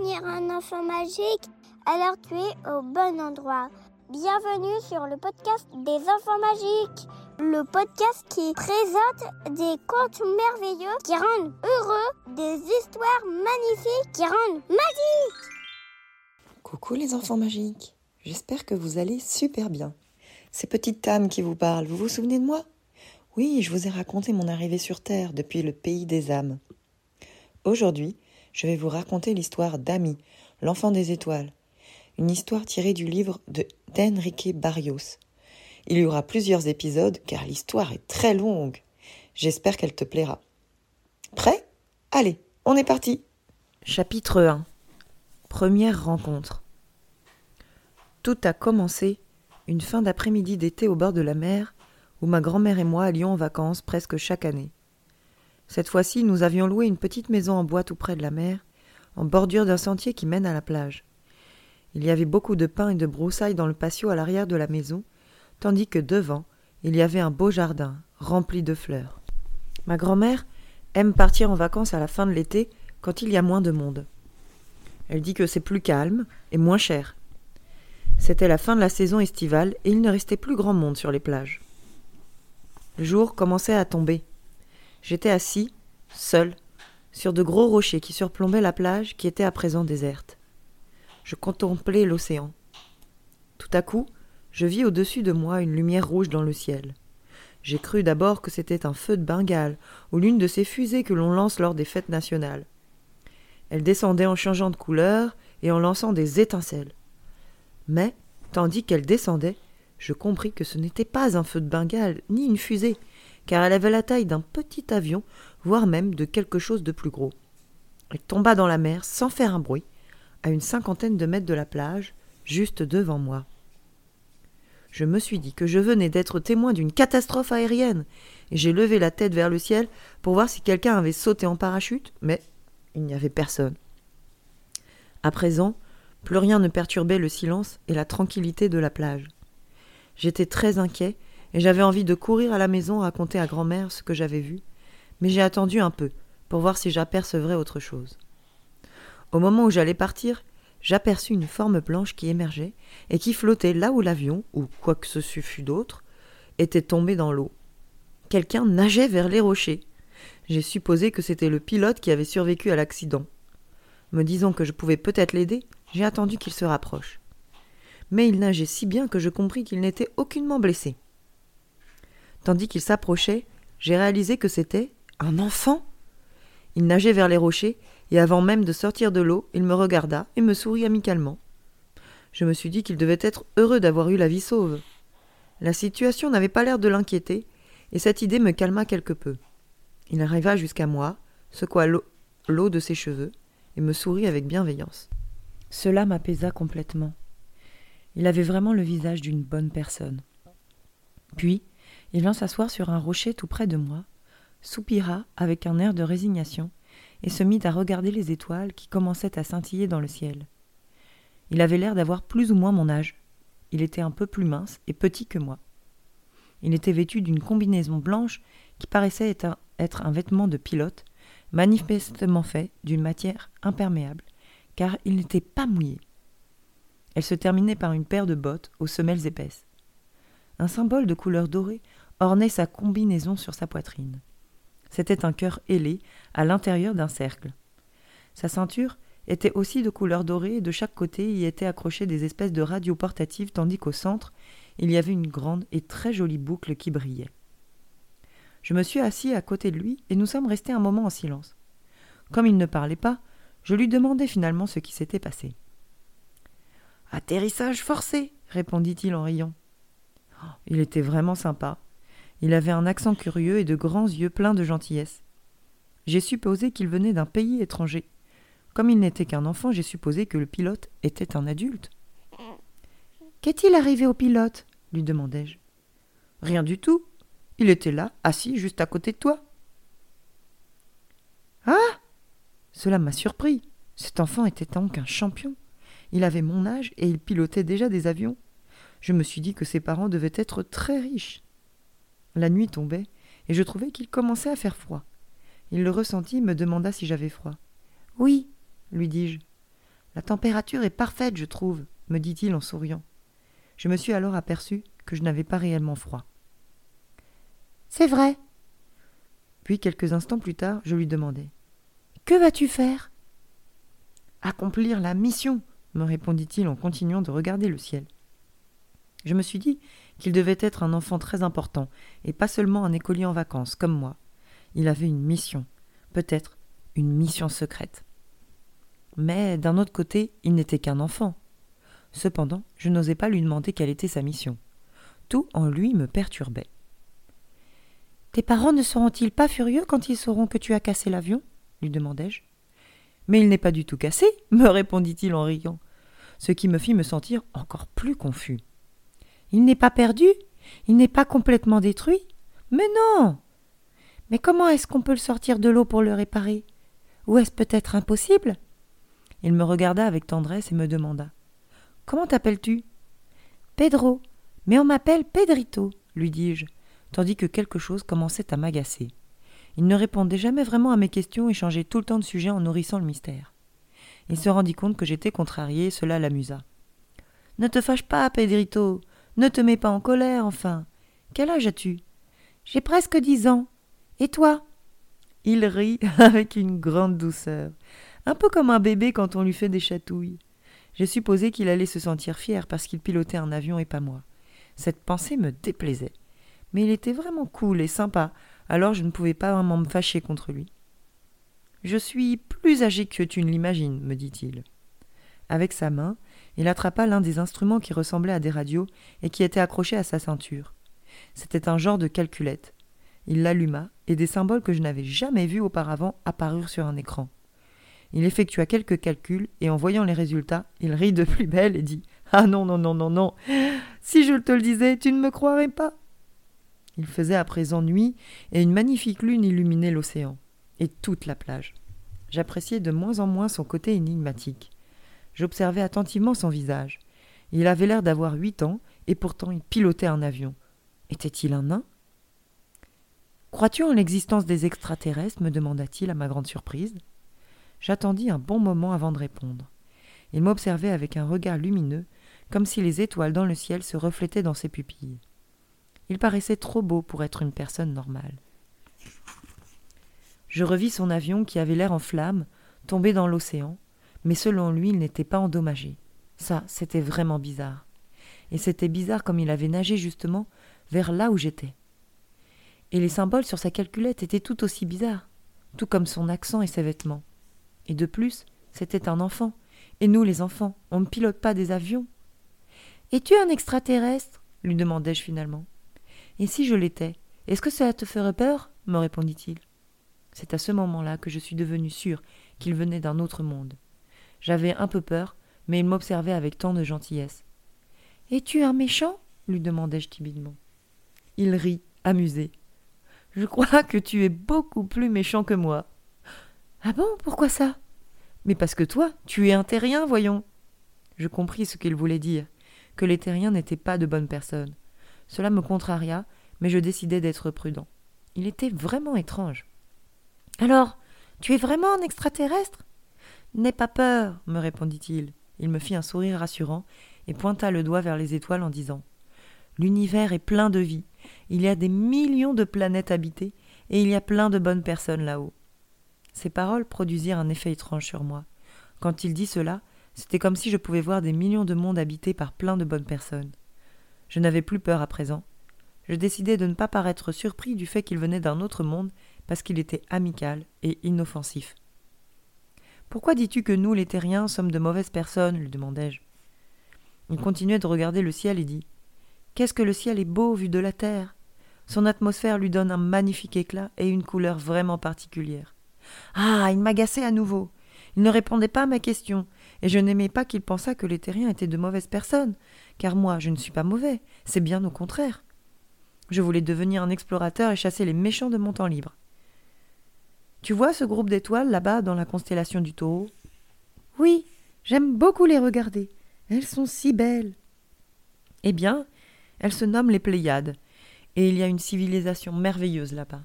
un enfant magique, alors tu es au bon endroit. Bienvenue sur le podcast des enfants magiques, le podcast qui présente des contes merveilleux qui rendent heureux, des histoires magnifiques qui rendent magiques. Coucou les enfants magiques, j'espère que vous allez super bien. C'est Petite Tam qui vous parle, vous vous souvenez de moi? Oui, je vous ai raconté mon arrivée sur Terre depuis le pays des âmes. Aujourd'hui, je vais vous raconter l'histoire d'Ami, l'enfant des étoiles, une histoire tirée du livre de d'Enrique Barrios. Il y aura plusieurs épisodes car l'histoire est très longue. J'espère qu'elle te plaira. Prêt? Allez, on est parti. Chapitre 1 Première rencontre. Tout a commencé une fin d'après-midi d'été au bord de la mer où ma grand-mère et moi allions en vacances presque chaque année. Cette fois-ci, nous avions loué une petite maison en bois tout près de la mer, en bordure d'un sentier qui mène à la plage. Il y avait beaucoup de pins et de broussailles dans le patio à l'arrière de la maison, tandis que devant, il y avait un beau jardin, rempli de fleurs. Ma grand-mère aime partir en vacances à la fin de l'été, quand il y a moins de monde. Elle dit que c'est plus calme et moins cher. C'était la fin de la saison estivale et il ne restait plus grand monde sur les plages. Le jour commençait à tomber. J'étais assis, seul, sur de gros rochers qui surplombaient la plage qui était à présent déserte. Je contemplais l'océan. Tout à coup, je vis au-dessus de moi une lumière rouge dans le ciel. J'ai cru d'abord que c'était un feu de Bengale ou l'une de ces fusées que l'on lance lors des fêtes nationales. Elle descendait en changeant de couleur et en lançant des étincelles. Mais, tandis qu'elle descendait, je compris que ce n'était pas un feu de Bengale ni une fusée, car elle avait la taille d'un petit avion, voire même de quelque chose de plus gros. Elle tomba dans la mer sans faire un bruit, à une cinquantaine de mètres de la plage, juste devant moi. Je me suis dit que je venais d'être témoin d'une catastrophe aérienne, et j'ai levé la tête vers le ciel pour voir si quelqu'un avait sauté en parachute, mais il n'y avait personne. À présent, plus rien ne perturbait le silence et la tranquillité de la plage. J'étais très inquiet et j'avais envie de courir à la maison raconter à grand-mère ce que j'avais vu, mais j'ai attendu un peu pour voir si j'apercevrais autre chose. Au moment où j'allais partir, j'aperçus une forme blanche qui émergeait et qui flottait là où l'avion, ou quoi que ce fût d'autre, était tombé dans l'eau. Quelqu'un nageait vers les rochers. J'ai supposé que c'était le pilote qui avait survécu à l'accident. Me disant que je pouvais peut-être l'aider, j'ai attendu qu'il se rapproche. Mais il nageait si bien que je compris qu'il n'était aucunement blessé. Tandis qu'il s'approchait, j'ai réalisé que c'était un enfant. Il nageait vers les rochers, et avant même de sortir de l'eau, il me regarda et me sourit amicalement. Je me suis dit qu'il devait être heureux d'avoir eu la vie sauve. La situation n'avait pas l'air de l'inquiéter, et cette idée me calma quelque peu. Il arriva jusqu'à moi, secoua l'eau de ses cheveux, et me sourit avec bienveillance. Cela m'apaisa complètement. Il avait vraiment le visage d'une bonne personne. Puis, il vint s'asseoir sur un rocher tout près de moi, soupira avec un air de résignation, et se mit à regarder les étoiles qui commençaient à scintiller dans le ciel. Il avait l'air d'avoir plus ou moins mon âge. Il était un peu plus mince et petit que moi. Il était vêtu d'une combinaison blanche qui paraissait être un vêtement de pilote, manifestement fait d'une matière imperméable, car il n'était pas mouillé. Elle se terminait par une paire de bottes aux semelles épaisses. Un symbole de couleur dorée ornait sa combinaison sur sa poitrine. C'était un cœur ailé à l'intérieur d'un cercle. Sa ceinture était aussi de couleur dorée et de chaque côté y étaient accrochées des espèces de radios portatives tandis qu'au centre il y avait une grande et très jolie boucle qui brillait. Je me suis assis à côté de lui et nous sommes restés un moment en silence. Comme il ne parlait pas, je lui demandai finalement ce qui s'était passé. Atterrissage forcé, répondit-il en riant. Oh, il était vraiment sympa. Il avait un accent curieux et de grands yeux pleins de gentillesse. J'ai supposé qu'il venait d'un pays étranger. Comme il n'était qu'un enfant, j'ai supposé que le pilote était un adulte. Qu'est-il arrivé au pilote? lui demandai-je. Rien du tout. Il était là, assis juste à côté de toi. Ah Cela m'a surpris. Cet enfant était donc un champion. Il avait mon âge et il pilotait déjà des avions. Je me suis dit que ses parents devaient être très riches. La nuit tombait, et je trouvais qu'il commençait à faire froid. Il le ressentit et me demanda si j'avais froid. Oui, lui dis-je. La température est parfaite, je trouve, me dit-il en souriant. Je me suis alors aperçu que je n'avais pas réellement froid. C'est vrai. Puis quelques instants plus tard, je lui demandai. Que vas-tu faire? Accomplir la mission, me répondit-il en continuant de regarder le ciel. Je me suis dit qu'il devait être un enfant très important, et pas seulement un écolier en vacances, comme moi. Il avait une mission, peut-être une mission secrète. Mais d'un autre côté, il n'était qu'un enfant. Cependant, je n'osais pas lui demander quelle était sa mission. Tout en lui me perturbait. Tes parents ne seront-ils pas furieux quand ils sauront que tu as cassé l'avion? lui demandai-je. Mais il n'est pas du tout cassé, me répondit-il en riant, ce qui me fit me sentir encore plus confus. Il n'est pas perdu Il n'est pas complètement détruit Mais non Mais comment est-ce qu'on peut le sortir de l'eau pour le réparer? Ou est-ce peut-être impossible? Il me regarda avec tendresse et me demanda. Comment t'appelles-tu? Pedro. Mais on m'appelle Pedrito, lui dis-je, tandis que quelque chose commençait à m'agacer. Il ne répondait jamais vraiment à mes questions et changeait tout le temps de sujet en nourrissant le mystère. Il se rendit compte que j'étais contrarié et cela l'amusa. Ne te fâche pas, Pedrito. Ne te mets pas en colère, enfin. Quel âge as-tu? J'ai presque dix ans. Et toi? Il rit avec une grande douceur, un peu comme un bébé quand on lui fait des chatouilles. J'ai supposé qu'il allait se sentir fier parce qu'il pilotait un avion et pas moi. Cette pensée me déplaisait. Mais il était vraiment cool et sympa, alors je ne pouvais pas vraiment me fâcher contre lui. Je suis plus âgé que tu ne l'imagines, me dit-il. Avec sa main, il attrapa l'un des instruments qui ressemblaient à des radios et qui était accroché à sa ceinture. C'était un genre de calculette. Il l'alluma, et des symboles que je n'avais jamais vus auparavant apparurent sur un écran. Il effectua quelques calculs, et en voyant les résultats, il rit de plus belle et dit Ah non, non, non, non, non Si je te le disais, tu ne me croirais pas Il faisait à présent nuit, et une magnifique lune illuminait l'océan, et toute la plage. J'appréciais de moins en moins son côté énigmatique. J'observais attentivement son visage. Il avait l'air d'avoir huit ans, et pourtant il pilotait un avion. Était-il un nain? Crois-tu en l'existence des extraterrestres? me demanda-t-il à ma grande surprise. J'attendis un bon moment avant de répondre. Il m'observait avec un regard lumineux, comme si les étoiles dans le ciel se reflétaient dans ses pupilles. Il paraissait trop beau pour être une personne normale. Je revis son avion qui avait l'air en flammes, tombé dans l'océan, mais selon lui il n'était pas endommagé. Ça, c'était vraiment bizarre. Et c'était bizarre comme il avait nagé justement vers là où j'étais. Et les symboles sur sa calculette étaient tout aussi bizarres, tout comme son accent et ses vêtements. Et de plus, c'était un enfant. Et nous, les enfants, on ne pilote pas des avions. Es-tu un extraterrestre? lui demandai-je finalement. Et si je l'étais, est-ce que cela te ferait peur? me répondit-il. C'est à ce moment-là que je suis devenu sûr qu'il venait d'un autre monde. J'avais un peu peur, mais il m'observait avec tant de gentillesse. Es-tu un méchant? lui demandai-je timidement. Il rit, amusé. Je crois que tu es beaucoup plus méchant que moi. Ah bon? Pourquoi ça Mais parce que toi, tu es un terrien, voyons. Je compris ce qu'il voulait dire, que les terriens n'étaient pas de bonnes personnes. Cela me contraria, mais je décidai d'être prudent. Il était vraiment étrange. Alors, tu es vraiment un extraterrestre? N'aie pas peur, me répondit-il. Il me fit un sourire rassurant et pointa le doigt vers les étoiles en disant L'univers est plein de vie. Il y a des millions de planètes habitées et il y a plein de bonnes personnes là-haut. Ces paroles produisirent un effet étrange sur moi. Quand il dit cela, c'était comme si je pouvais voir des millions de mondes habités par plein de bonnes personnes. Je n'avais plus peur à présent. Je décidai de ne pas paraître surpris du fait qu'il venait d'un autre monde parce qu'il était amical et inoffensif. Pourquoi dis-tu que nous, les terriens, sommes de mauvaises personnes lui demandai-je. Il continuait de regarder le ciel et dit Qu'est-ce que le ciel est beau vu de la terre? Son atmosphère lui donne un magnifique éclat et une couleur vraiment particulière. Ah il m'agaçait à nouveau. Il ne répondait pas à ma question, et je n'aimais pas qu'il pensât que les terriens étaient de mauvaises personnes, car moi je ne suis pas mauvais, c'est bien au contraire. Je voulais devenir un explorateur et chasser les méchants de mon temps libre. Tu vois ce groupe d'étoiles là-bas dans la constellation du taureau? Oui, j'aime beaucoup les regarder. Elles sont si belles. Eh bien, elles se nomment les Pléiades, et il y a une civilisation merveilleuse là-bas.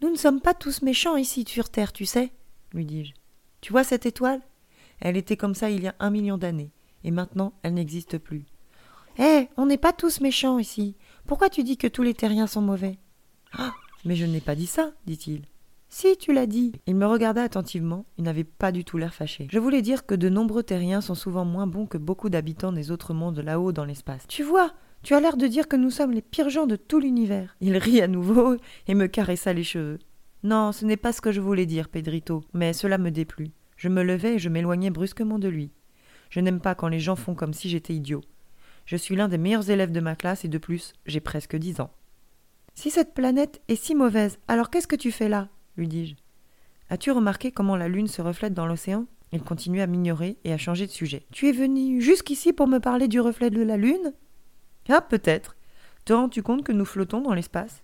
Nous ne sommes pas tous méchants ici sur Terre, tu sais, lui dis-je. Tu vois cette étoile? Elle était comme ça il y a un million d'années, et maintenant elle n'existe plus. Hé, on n'est pas tous méchants ici. Pourquoi tu dis que tous les terriens sont mauvais? Ah, mais je n'ai pas dit ça, dit-il. Si, tu l'as dit. Il me regarda attentivement, il n'avait pas du tout l'air fâché. Je voulais dire que de nombreux terriens sont souvent moins bons que beaucoup d'habitants des autres mondes là-haut dans l'espace. Tu vois, tu as l'air de dire que nous sommes les pires gens de tout l'univers. Il rit à nouveau et me caressa les cheveux. Non, ce n'est pas ce que je voulais dire, Pedrito, mais cela me déplut. Je me levai et je m'éloignai brusquement de lui. Je n'aime pas quand les gens font comme si j'étais idiot. Je suis l'un des meilleurs élèves de ma classe et de plus, j'ai presque dix ans. Si cette planète est si mauvaise, alors qu'est-ce que tu fais là? Lui dis-je. As-tu remarqué comment la lune se reflète dans l'océan? Il continue à m'ignorer et à changer de sujet. Tu es venu jusqu'ici pour me parler du reflet de la lune? Ah, peut-être. Te rends-tu compte que nous flottons dans l'espace?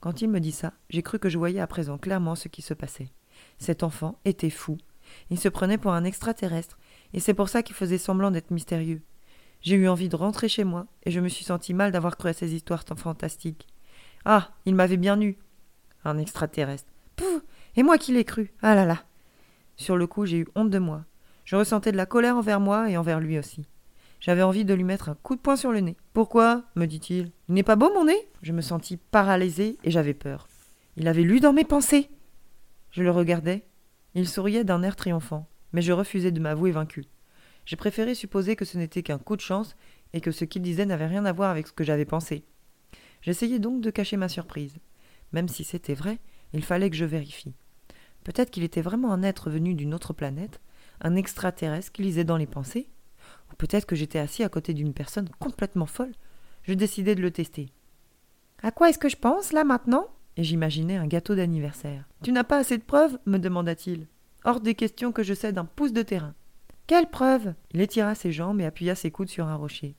Quand il me dit ça, j'ai cru que je voyais à présent clairement ce qui se passait. Cet enfant était fou. Il se prenait pour un extraterrestre, et c'est pour ça qu'il faisait semblant d'être mystérieux. J'ai eu envie de rentrer chez moi, et je me suis senti mal d'avoir cru à ces histoires tant fantastiques. Ah, il m'avait bien eu. Un extraterrestre. Et moi qui l'ai cru Ah là là Sur le coup, j'ai eu honte de moi. Je ressentais de la colère envers moi et envers lui aussi. J'avais envie de lui mettre un coup de poing sur le nez. Pourquoi? me dit-il. Il n'est pas beau mon nez? Je me sentis paralysée et j'avais peur. Il avait lu dans mes pensées. Je le regardais. Il souriait d'un air triomphant, mais je refusais de m'avouer vaincu. J'ai préféré supposer que ce n'était qu'un coup de chance et que ce qu'il disait n'avait rien à voir avec ce que j'avais pensé. J'essayais donc de cacher ma surprise. Même si c'était vrai, il fallait que je vérifie. Peut-être qu'il était vraiment un être venu d'une autre planète, un extraterrestre qui lisait dans les pensées, ou peut-être que j'étais assis à côté d'une personne complètement folle. Je décidai de le tester. À quoi est-ce que je pense, là, maintenant? Et j'imaginais un gâteau d'anniversaire. Tu n'as pas assez de preuves? me demanda-t-il. Hors des questions que je cède un pouce de terrain. Quelle preuve? Il étira ses jambes et appuya ses coudes sur un rocher.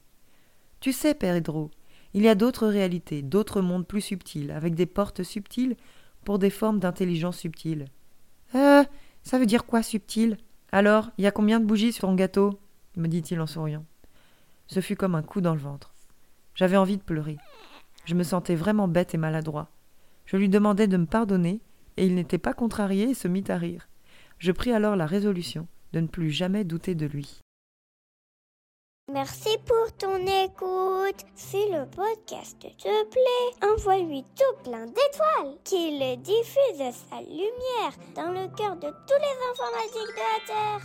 Tu sais, Pedro, il y a d'autres réalités, d'autres mondes plus subtils, avec des portes subtiles pour des formes d'intelligence subtile. Euh, ça veut dire quoi subtil Alors, il y a combien de bougies sur ton gâteau? me dit-il en souriant. Ce fut comme un coup dans le ventre. J'avais envie de pleurer. Je me sentais vraiment bête et maladroit. Je lui demandai de me pardonner, et il n'était pas contrarié et se mit à rire. Je pris alors la résolution de ne plus jamais douter de lui. Merci pour ton écoute. Si le podcast te plaît, envoie-lui tout plein d'étoiles, qu'il diffuse sa lumière dans le cœur de tous les informatiques de la Terre.